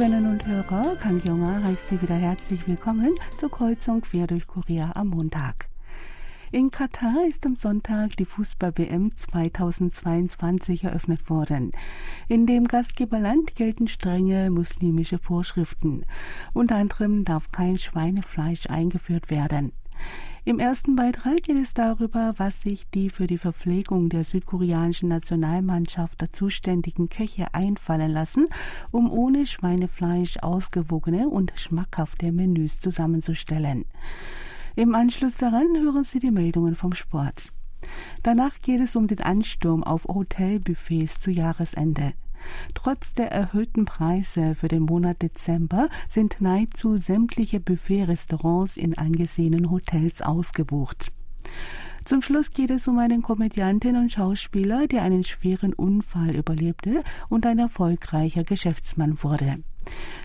Hörerinnen und Hörer, Kang Yonga heißt Sie wieder herzlich willkommen zur Kreuzung quer durch Korea am Montag. In Katar ist am Sonntag die Fußball-WM 2022 eröffnet worden. In dem Gastgeberland gelten strenge muslimische Vorschriften. Unter anderem darf kein Schweinefleisch eingeführt werden. Im ersten Beitrag geht es darüber, was sich die für die Verpflegung der südkoreanischen Nationalmannschaft zuständigen Köche einfallen lassen, um ohne Schweinefleisch ausgewogene und schmackhafte Menüs zusammenzustellen. Im Anschluss daran hören Sie die Meldungen vom Sport. Danach geht es um den Ansturm auf Hotelbuffets zu Jahresende. Trotz der erhöhten Preise für den Monat Dezember sind nahezu sämtliche Buffet-Restaurants in angesehenen Hotels ausgebucht. Zum Schluss geht es um einen Komödianten und Schauspieler, der einen schweren Unfall überlebte und ein erfolgreicher Geschäftsmann wurde.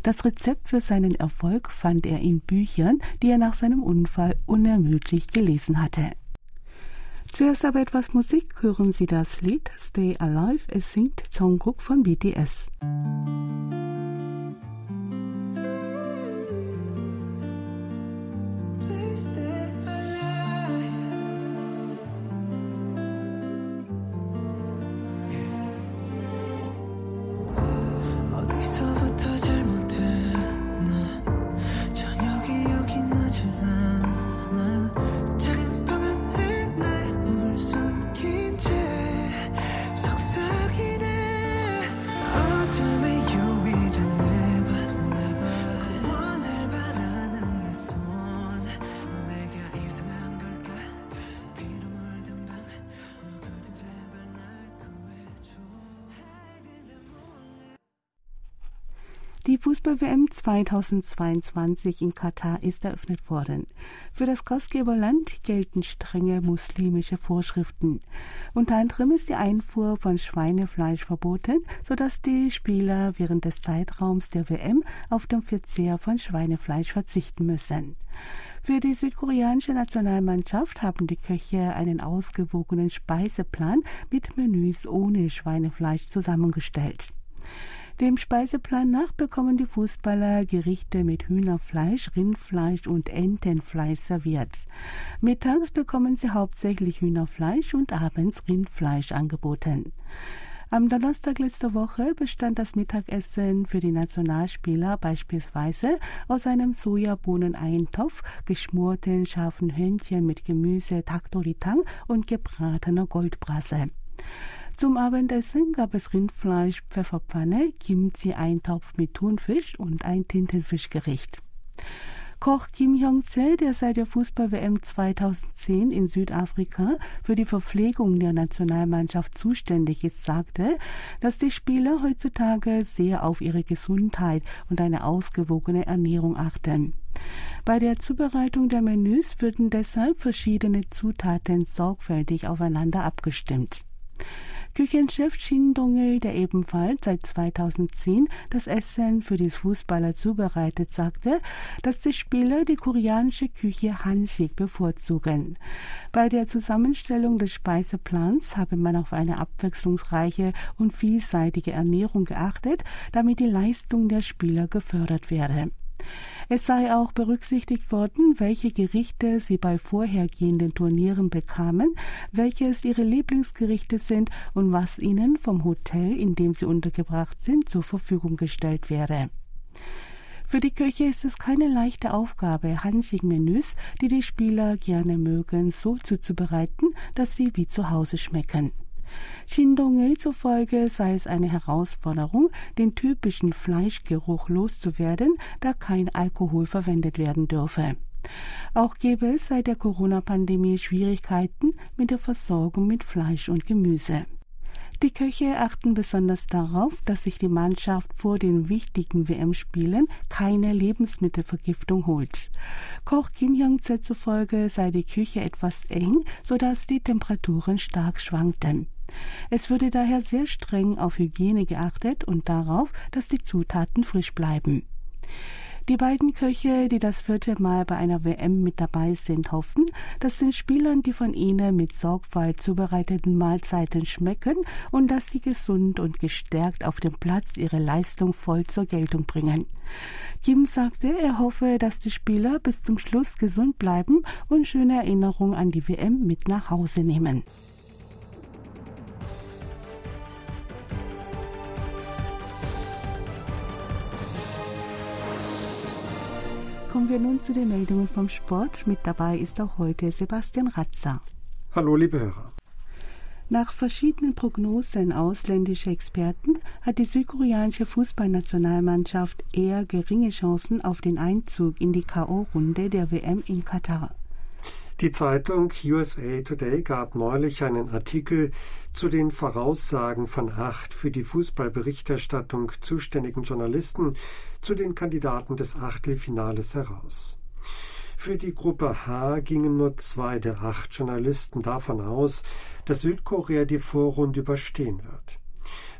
Das Rezept für seinen Erfolg fand er in Büchern, die er nach seinem Unfall unermüdlich gelesen hatte. Zuerst aber etwas Musik, hören Sie das Lied Stay Alive, es singt Jungkook von BTS. Die Fußball-WM 2022 in Katar ist eröffnet worden. Für das Gastgeberland gelten strenge muslimische Vorschriften. Unter anderem ist die Einfuhr von Schweinefleisch verboten, sodass die Spieler während des Zeitraums der WM auf den Verzehr von Schweinefleisch verzichten müssen. Für die südkoreanische Nationalmannschaft haben die Köche einen ausgewogenen Speiseplan mit Menüs ohne Schweinefleisch zusammengestellt. Dem Speiseplan nach bekommen die Fußballer Gerichte mit Hühnerfleisch, Rindfleisch und Entenfleisch serviert. Mittags bekommen sie hauptsächlich Hühnerfleisch und abends Rindfleisch angeboten. Am Donnerstag letzter Woche bestand das Mittagessen für die Nationalspieler beispielsweise aus einem Sojabohneneintopf, geschmorten scharfen Hühnchen mit Gemüse, Taktoritang und gebratener Goldbrasse. Zum Abendessen gab es Rindfleisch, Pfefferpfanne, Kimchi-Eintopf mit Thunfisch und ein Tintenfischgericht. Koch Kim Hyong-se, der seit der Fußball-WM 2010 in Südafrika für die Verpflegung der Nationalmannschaft zuständig ist, sagte, dass die Spieler heutzutage sehr auf ihre Gesundheit und eine ausgewogene Ernährung achten. Bei der Zubereitung der Menüs würden deshalb verschiedene Zutaten sorgfältig aufeinander abgestimmt. Küchenchef Shin Dongil, der ebenfalls seit 2010 das Essen für die Fußballer zubereitet, sagte, dass die Spieler die koreanische Küche Hanshik bevorzugen. Bei der Zusammenstellung des Speiseplans habe man auf eine abwechslungsreiche und vielseitige Ernährung geachtet, damit die Leistung der Spieler gefördert werde. Es sei auch berücksichtigt worden, welche Gerichte sie bei vorhergehenden Turnieren bekamen, welches ihre Lieblingsgerichte sind und was ihnen vom Hotel, in dem sie untergebracht sind, zur Verfügung gestellt werde. Für die Köche ist es keine leichte Aufgabe, Hanjing-Menüs, die die Spieler gerne mögen, so zuzubereiten, dass sie wie zu Hause schmecken. Shindongel zufolge sei es eine Herausforderung, den typischen Fleischgeruch loszuwerden, da kein Alkohol verwendet werden dürfe. Auch gäbe es seit der Corona-Pandemie Schwierigkeiten mit der Versorgung mit Fleisch und Gemüse. Die Köche achten besonders darauf, dass sich die Mannschaft vor den wichtigen WM-Spielen keine Lebensmittelvergiftung holt. Koch Kim Hyung-se zufolge sei die Küche etwas eng, sodass die Temperaturen stark schwankten. Es würde daher sehr streng auf Hygiene geachtet und darauf, dass die Zutaten frisch bleiben. Die beiden Köche, die das vierte Mal bei einer WM mit dabei sind, hoffen, dass den Spielern die von ihnen mit Sorgfalt zubereiteten Mahlzeiten schmecken und dass sie gesund und gestärkt auf dem Platz ihre Leistung voll zur Geltung bringen. Kim sagte, er hoffe, dass die Spieler bis zum Schluss gesund bleiben und schöne Erinnerungen an die WM mit nach Hause nehmen. Kommen wir nun zu den Meldungen vom Sport. Mit dabei ist auch heute Sebastian Ratzer. Hallo, liebe Hörer. Nach verschiedenen Prognosen ausländischer Experten hat die südkoreanische Fußballnationalmannschaft eher geringe Chancen auf den Einzug in die K.O.-Runde der WM in Katar. Die Zeitung USA Today gab neulich einen Artikel zu den Voraussagen von acht für die Fußballberichterstattung zuständigen Journalisten zu den Kandidaten des Achtelfinales heraus. Für die Gruppe H gingen nur zwei der acht Journalisten davon aus, dass Südkorea die Vorrunde überstehen wird.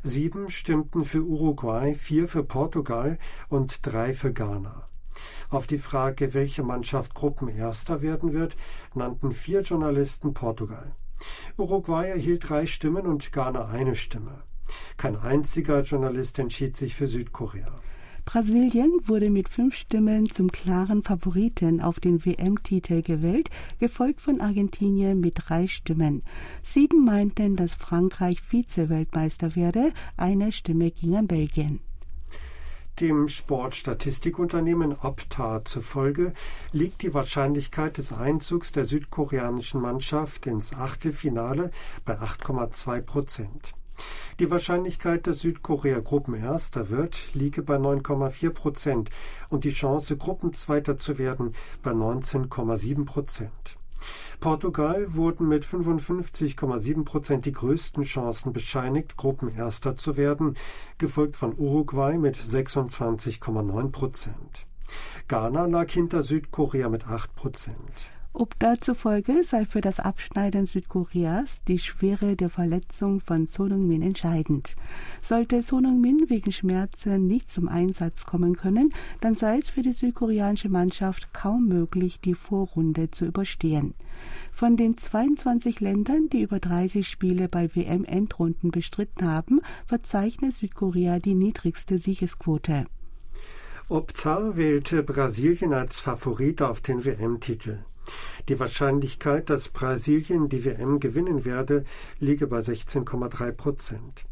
Sieben stimmten für Uruguay, vier für Portugal und drei für Ghana. Auf die Frage, welche Mannschaft Gruppenerster werden wird, nannten vier Journalisten Portugal. Uruguay erhielt drei Stimmen und Ghana eine Stimme. Kein einziger Journalist entschied sich für Südkorea. Brasilien wurde mit fünf Stimmen zum klaren Favoriten auf den WM-Titel gewählt, gefolgt von Argentinien mit drei Stimmen. Sieben meinten, dass Frankreich Vize-Weltmeister werde, eine Stimme ging an Belgien. Dem Sportstatistikunternehmen Opta zufolge liegt die Wahrscheinlichkeit des Einzugs der südkoreanischen Mannschaft ins Achtelfinale bei 8,2 Prozent. Die Wahrscheinlichkeit, dass Südkorea Gruppenerster wird, liege bei 9,4 Prozent und die Chance, Gruppenzweiter zu werden, bei 19,7 Prozent. Portugal wurden mit 55,7 Prozent die größten Chancen bescheinigt, Gruppenerster zu werden, gefolgt von Uruguay mit 26,9 Prozent. Ghana lag hinter Südkorea mit 8 Prozent. Ob dazufolge sei für das Abschneiden Südkoreas die Schwere der Verletzung von Sonung-min entscheidend. Sollte Sonung-min wegen Schmerzen nicht zum Einsatz kommen können, dann sei es für die südkoreanische Mannschaft kaum möglich, die Vorrunde zu überstehen. Von den 22 Ländern, die über 30 Spiele bei WM-Endrunden bestritten haben, verzeichnet Südkorea die niedrigste Siegesquote. Opta wählte Brasilien als Favorit auf den WM-Titel. Die Wahrscheinlichkeit, dass Brasilien die WM gewinnen werde, liege bei 16,3 Prozent.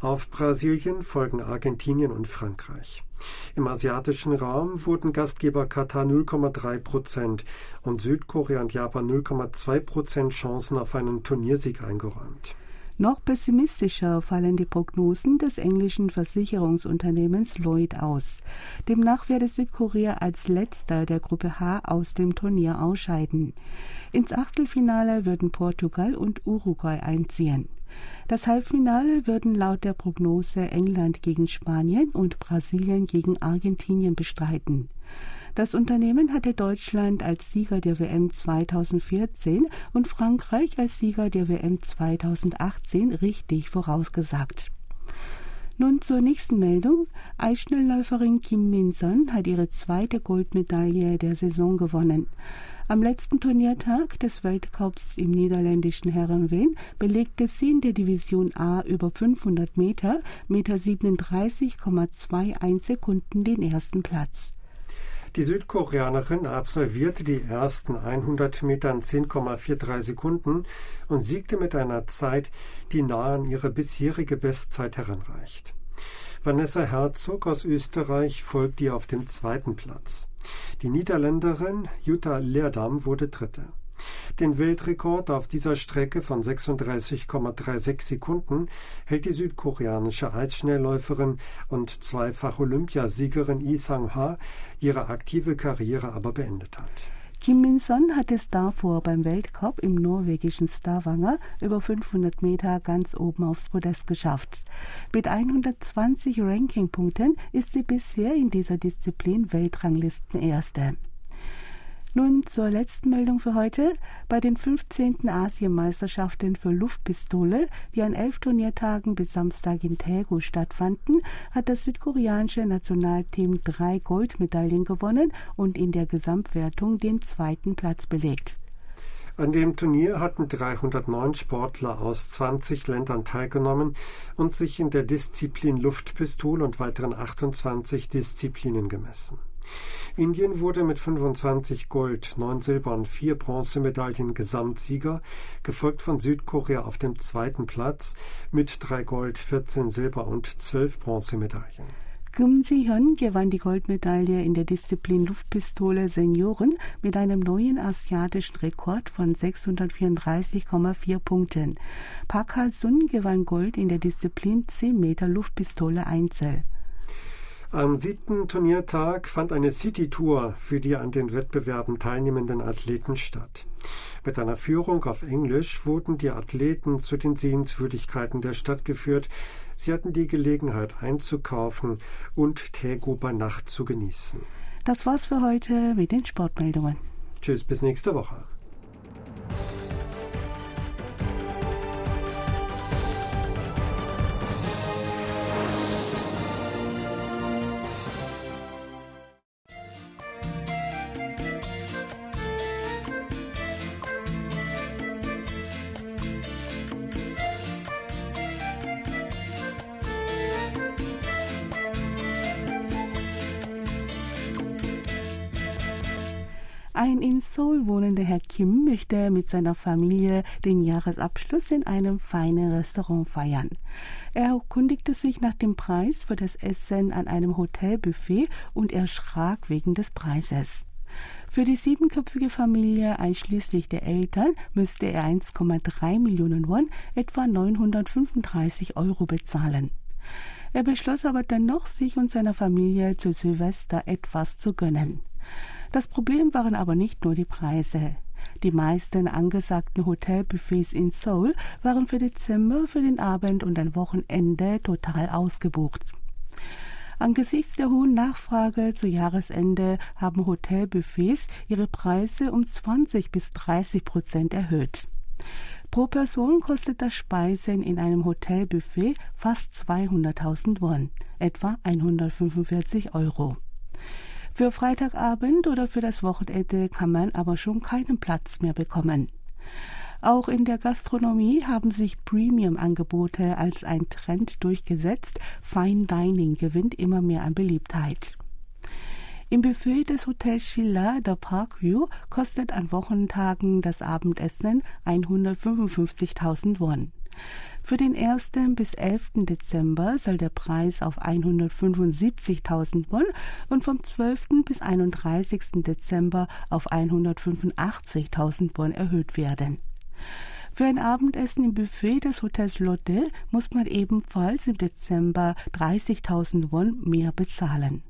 Auf Brasilien folgen Argentinien und Frankreich. Im asiatischen Raum wurden Gastgeber Katar 0,3 Prozent und Südkorea und Japan 0,2 Prozent Chancen auf einen Turniersieg eingeräumt. Noch pessimistischer fallen die Prognosen des englischen Versicherungsunternehmens Lloyd aus. Demnach werde Südkorea als letzter der Gruppe H aus dem Turnier ausscheiden. Ins Achtelfinale würden Portugal und Uruguay einziehen. Das Halbfinale würden laut der Prognose England gegen Spanien und Brasilien gegen Argentinien bestreiten. Das Unternehmen hatte Deutschland als Sieger der WM 2014 und Frankreich als Sieger der WM 2018 richtig vorausgesagt. Nun zur nächsten Meldung. Eisschnellläuferin Kim Min-son hat ihre zweite Goldmedaille der Saison gewonnen. Am letzten Turniertag des Weltcups im niederländischen Herrenwehen belegte sie in der Division A über 500 Meter mit 37,21 Sekunden den ersten Platz. Die Südkoreanerin absolvierte die ersten 100 Meter in 10,43 Sekunden und siegte mit einer Zeit, die nahe an ihre bisherige Bestzeit heranreicht. Vanessa Herzog aus Österreich folgt ihr auf dem zweiten Platz. Die Niederländerin Jutta Leerdam wurde Dritte. Den Weltrekord auf dieser Strecke von 36,36 Sekunden hält die südkoreanische Eisschnellläuferin und zweifach Olympiasiegerin Lee Sang-ha, ihre aktive Karriere aber beendet hat. Kim Min-son hat es davor beim Weltcup im norwegischen Stavanger über 500 Meter ganz oben aufs Podest geschafft. Mit 120 Rankingpunkten ist sie bisher in dieser Disziplin Weltranglistenerste. Nun zur letzten Meldung für heute. Bei den 15. Asienmeisterschaften für Luftpistole, die an elf Turniertagen bis Samstag in Daegu stattfanden, hat das südkoreanische Nationalteam drei Goldmedaillen gewonnen und in der Gesamtwertung den zweiten Platz belegt. An dem Turnier hatten 309 Sportler aus 20 Ländern teilgenommen und sich in der Disziplin Luftpistole und weiteren 28 Disziplinen gemessen. Indien wurde mit 25 Gold, 9 Silber und 4 Bronzemedaillen Gesamtsieger, gefolgt von Südkorea auf dem zweiten Platz mit 3 Gold, 14 Silber und 12 Bronzemedaillen. Kim Si-hyun gewann die Goldmedaille in der Disziplin Luftpistole Senioren mit einem neuen asiatischen Rekord von 634,4 Punkten. Park Ha-sun gewann Gold in der Disziplin 10 Meter Luftpistole Einzel. Am siebten Turniertag fand eine City-Tour für die an den Wettbewerben teilnehmenden Athleten statt. Mit einer Führung auf Englisch wurden die Athleten zu den Sehenswürdigkeiten der Stadt geführt. Sie hatten die Gelegenheit einzukaufen und Tego bei Nacht zu genießen. Das war's für heute mit den Sportmeldungen. Tschüss, bis nächste Woche. Möchte mit seiner Familie den Jahresabschluss in einem feinen Restaurant feiern. Er erkundigte sich nach dem Preis für das Essen an einem Hotelbuffet und erschrak wegen des Preises. Für die siebenköpfige Familie einschließlich der Eltern müsste er 1,3 Millionen Won, etwa 935 Euro bezahlen. Er beschloss aber dennoch, sich und seiner Familie zu Silvester etwas zu gönnen. Das Problem waren aber nicht nur die Preise. Die meisten angesagten Hotelbuffets in Seoul waren für Dezember für den Abend und ein Wochenende total ausgebucht. Angesichts der hohen Nachfrage zu Jahresende haben Hotelbuffets ihre Preise um 20 bis 30 Prozent erhöht. Pro Person kostet das Speisen in einem Hotelbuffet fast 200.000 Won, etwa 145 Euro. Für Freitagabend oder für das Wochenende kann man aber schon keinen Platz mehr bekommen. Auch in der Gastronomie haben sich Premium-Angebote als ein Trend durchgesetzt. Fine Dining gewinnt immer mehr an Beliebtheit. Im Buffet des Hotels Schiller der Parkview kostet an Wochentagen das Abendessen 155.000 Won. Für den 1. bis 11. Dezember soll der Preis auf 175.000 Won und vom 12. bis 31. Dezember auf 185.000 Won erhöht werden. Für ein Abendessen im Buffet des Hotels Lotte muss man ebenfalls im Dezember 30.000 Won mehr bezahlen.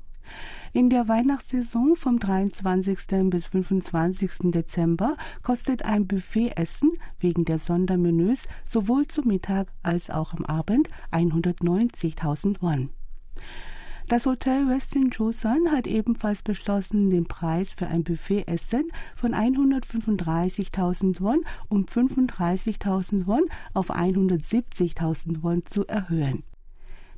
In der Weihnachtssaison vom 23. bis 25. Dezember kostet ein Buffetessen wegen der Sondermenüs sowohl zum Mittag als auch am Abend 190.000 Won. Das Hotel Westin Joseon hat ebenfalls beschlossen, den Preis für ein Buffetessen von 135.000 Won um 35.000 Won auf 170.000 Won zu erhöhen.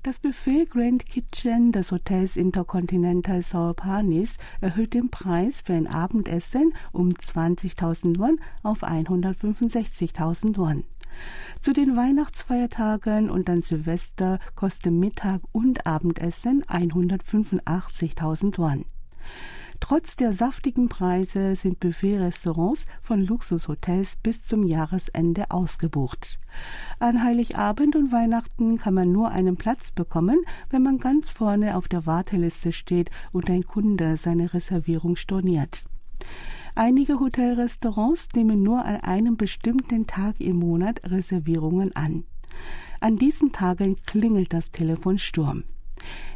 Das Buffet Grand Kitchen des Hotels Intercontinental Seoul Panis erhöht den Preis für ein Abendessen um 20.000 Won auf 165.000 Won. Zu den Weihnachtsfeiertagen und an Silvester kostet Mittag und Abendessen 185.000 Won. Trotz der saftigen Preise sind Buffet-Restaurants von Luxushotels bis zum Jahresende ausgebucht. An Heiligabend und Weihnachten kann man nur einen Platz bekommen, wenn man ganz vorne auf der Warteliste steht und ein Kunde seine Reservierung storniert. Einige Hotelrestaurants nehmen nur an einem bestimmten Tag im Monat Reservierungen an. An diesen Tagen klingelt das Telefon Sturm.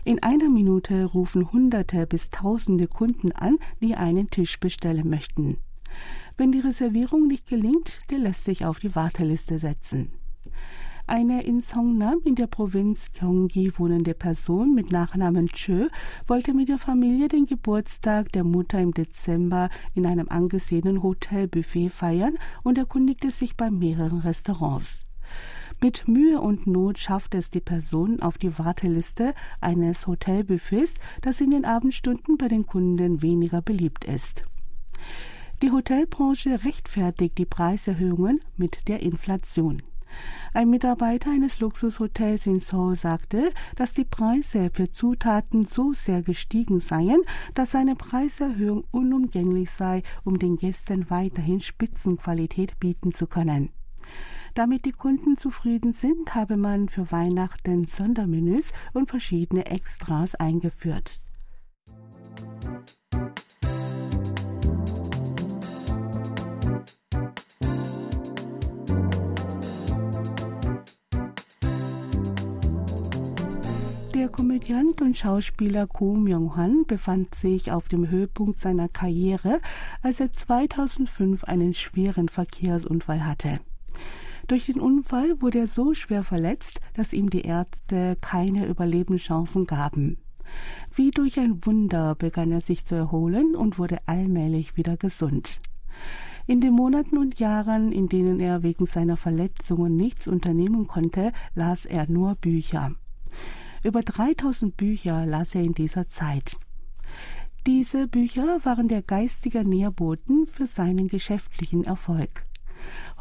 In einer Minute rufen Hunderte bis Tausende Kunden an, die einen Tisch bestellen möchten. Wenn die Reservierung nicht gelingt, der lässt sich auf die Warteliste setzen. Eine in Songnam in der Provinz Gyeonggi wohnende Person mit Nachnamen Chö wollte mit der Familie den Geburtstag der Mutter im Dezember in einem angesehenen Hotelbuffet feiern und erkundigte sich bei mehreren Restaurants. Mit Mühe und Not schafft es die Person auf die Warteliste eines Hotelbuffets, das in den Abendstunden bei den Kunden weniger beliebt ist. Die Hotelbranche rechtfertigt die Preiserhöhungen mit der Inflation. Ein Mitarbeiter eines Luxushotels in Seoul sagte, dass die Preise für Zutaten so sehr gestiegen seien, dass eine Preiserhöhung unumgänglich sei, um den Gästen weiterhin Spitzenqualität bieten zu können. Damit die Kunden zufrieden sind, habe man für Weihnachten Sondermenüs und verschiedene Extras eingeführt. Der Komödiant und Schauspieler Ko Myung-han befand sich auf dem Höhepunkt seiner Karriere, als er 2005 einen schweren Verkehrsunfall hatte. Durch den Unfall wurde er so schwer verletzt, dass ihm die Ärzte keine Überlebenschancen gaben. Wie durch ein Wunder begann er sich zu erholen und wurde allmählich wieder gesund. In den Monaten und Jahren, in denen er wegen seiner Verletzungen nichts unternehmen konnte, las er nur Bücher. Über 3000 Bücher las er in dieser Zeit. Diese Bücher waren der geistige Nährboden für seinen geschäftlichen Erfolg.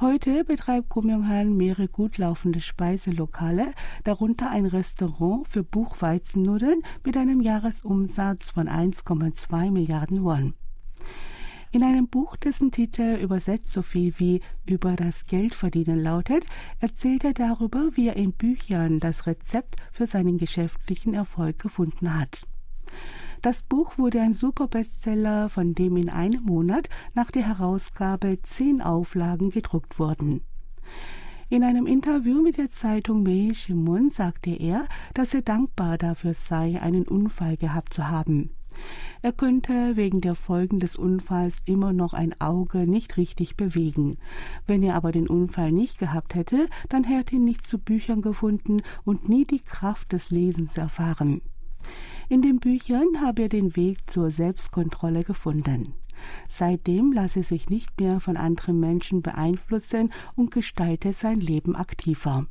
Heute betreibt Kumyonghan mehrere gut laufende Speiselokale, darunter ein Restaurant für Buchweizennudeln mit einem Jahresumsatz von 1,2 Milliarden Won. In einem Buch, dessen Titel übersetzt so viel wie über das Geldverdienen lautet, erzählt er darüber, wie er in Büchern das Rezept für seinen geschäftlichen Erfolg gefunden hat. Das Buch wurde ein Superbestseller, von dem in einem Monat nach der Herausgabe zehn Auflagen gedruckt wurden. In einem Interview mit der Zeitung Mei Shimun sagte er, dass er dankbar dafür sei, einen Unfall gehabt zu haben. Er könnte wegen der Folgen des Unfalls immer noch ein Auge nicht richtig bewegen. Wenn er aber den Unfall nicht gehabt hätte, dann hätte er nichts zu Büchern gefunden und nie die Kraft des Lesens erfahren. In den Büchern habe er den Weg zur Selbstkontrolle gefunden. Seitdem lasse sich nicht mehr von anderen Menschen beeinflussen und gestalte sein Leben aktiver.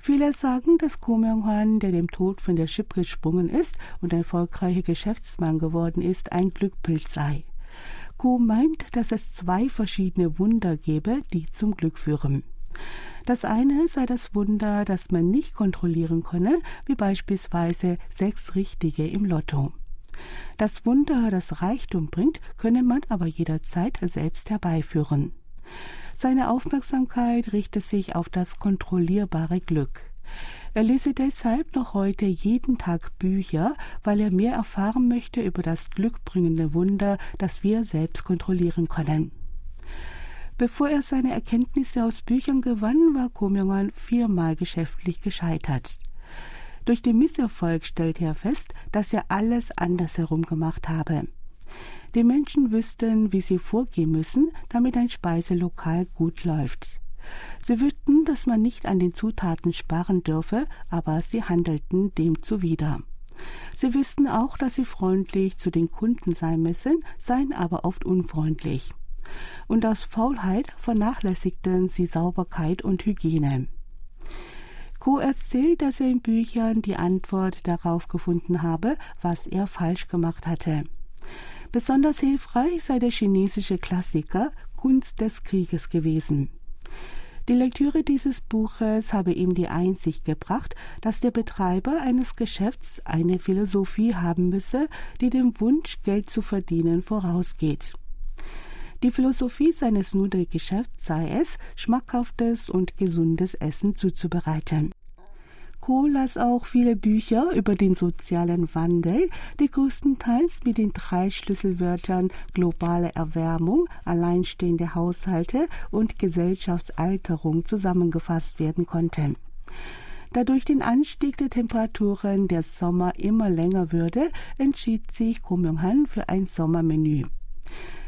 Viele sagen, dass Ko Myung-hwan, der dem Tod von der Schippe gesprungen ist und ein erfolgreicher Geschäftsmann geworden ist, ein Glückpilz sei. Ko meint, dass es zwei verschiedene Wunder gebe, die zum Glück führen. Das eine sei das Wunder, das man nicht kontrollieren könne, wie beispielsweise sechs Richtige im Lotto. Das Wunder, das Reichtum bringt, könne man aber jederzeit selbst herbeiführen. Seine Aufmerksamkeit richte sich auf das kontrollierbare Glück. Er lese deshalb noch heute jeden Tag Bücher, weil er mehr erfahren möchte über das glückbringende Wunder, das wir selbst kontrollieren können. Bevor er seine Erkenntnisse aus Büchern gewann, war Komjong viermal geschäftlich gescheitert. Durch den Misserfolg stellte er fest, dass er alles andersherum gemacht habe. Die Menschen wüssten, wie sie vorgehen müssen, damit ein Speiselokal gut läuft. Sie wüssten, dass man nicht an den Zutaten sparen dürfe, aber sie handelten dem zuwider. Sie wüssten auch, dass sie freundlich zu den Kunden sein müssen, seien aber oft unfreundlich und aus Faulheit vernachlässigten sie Sauberkeit und Hygiene. Co erzählt, dass er in Büchern die Antwort darauf gefunden habe, was er falsch gemacht hatte. Besonders hilfreich sei der chinesische Klassiker Kunst des Krieges gewesen. Die Lektüre dieses Buches habe ihm die Einsicht gebracht, dass der Betreiber eines Geschäfts eine Philosophie haben müsse, die dem Wunsch, Geld zu verdienen, vorausgeht. Die Philosophie seines Nudelgeschäfts sei es, schmackhaftes und gesundes Essen zuzubereiten. Kohl las auch viele Bücher über den sozialen Wandel, die größtenteils mit den drei Schlüsselwörtern globale Erwärmung, alleinstehende Haushalte und Gesellschaftsalterung zusammengefasst werden konnten. Da durch den Anstieg der Temperaturen der Sommer immer länger würde, entschied sich Ko Myung-han für ein Sommermenü.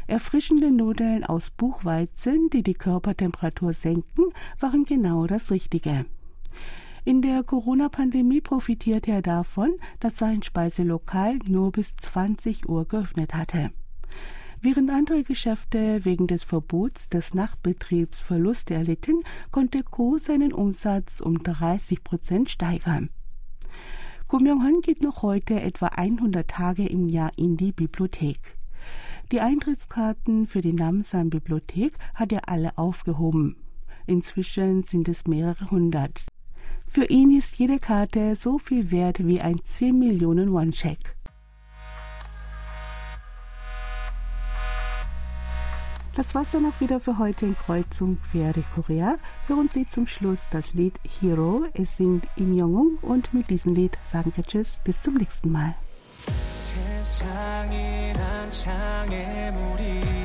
Erfrischende Nudeln aus Buchweizen, die die Körpertemperatur senken, waren genau das Richtige. In der Corona-Pandemie profitierte er davon, dass sein Speiselokal nur bis 20 Uhr geöffnet hatte. Während andere Geschäfte wegen des Verbots des Nachtbetriebs Verluste erlitten, konnte Co. seinen Umsatz um 30 Prozent steigern. Ko Myung-hon geht noch heute etwa 100 Tage im Jahr in die Bibliothek. Die Eintrittskarten für die Namsan-Bibliothek hat er alle aufgehoben. Inzwischen sind es mehrere hundert. Für ihn ist jede Karte so viel wert wie ein 10 Millionen Won-Scheck. Das war's dann auch wieder für heute in Kreuzung Pferde Korea. Hören Sie zum Schluss das Lied Hero. Es singt Im Jong und mit diesem Lied sagen wir Tschüss. Bis zum nächsten Mal. 세상이란 장애물이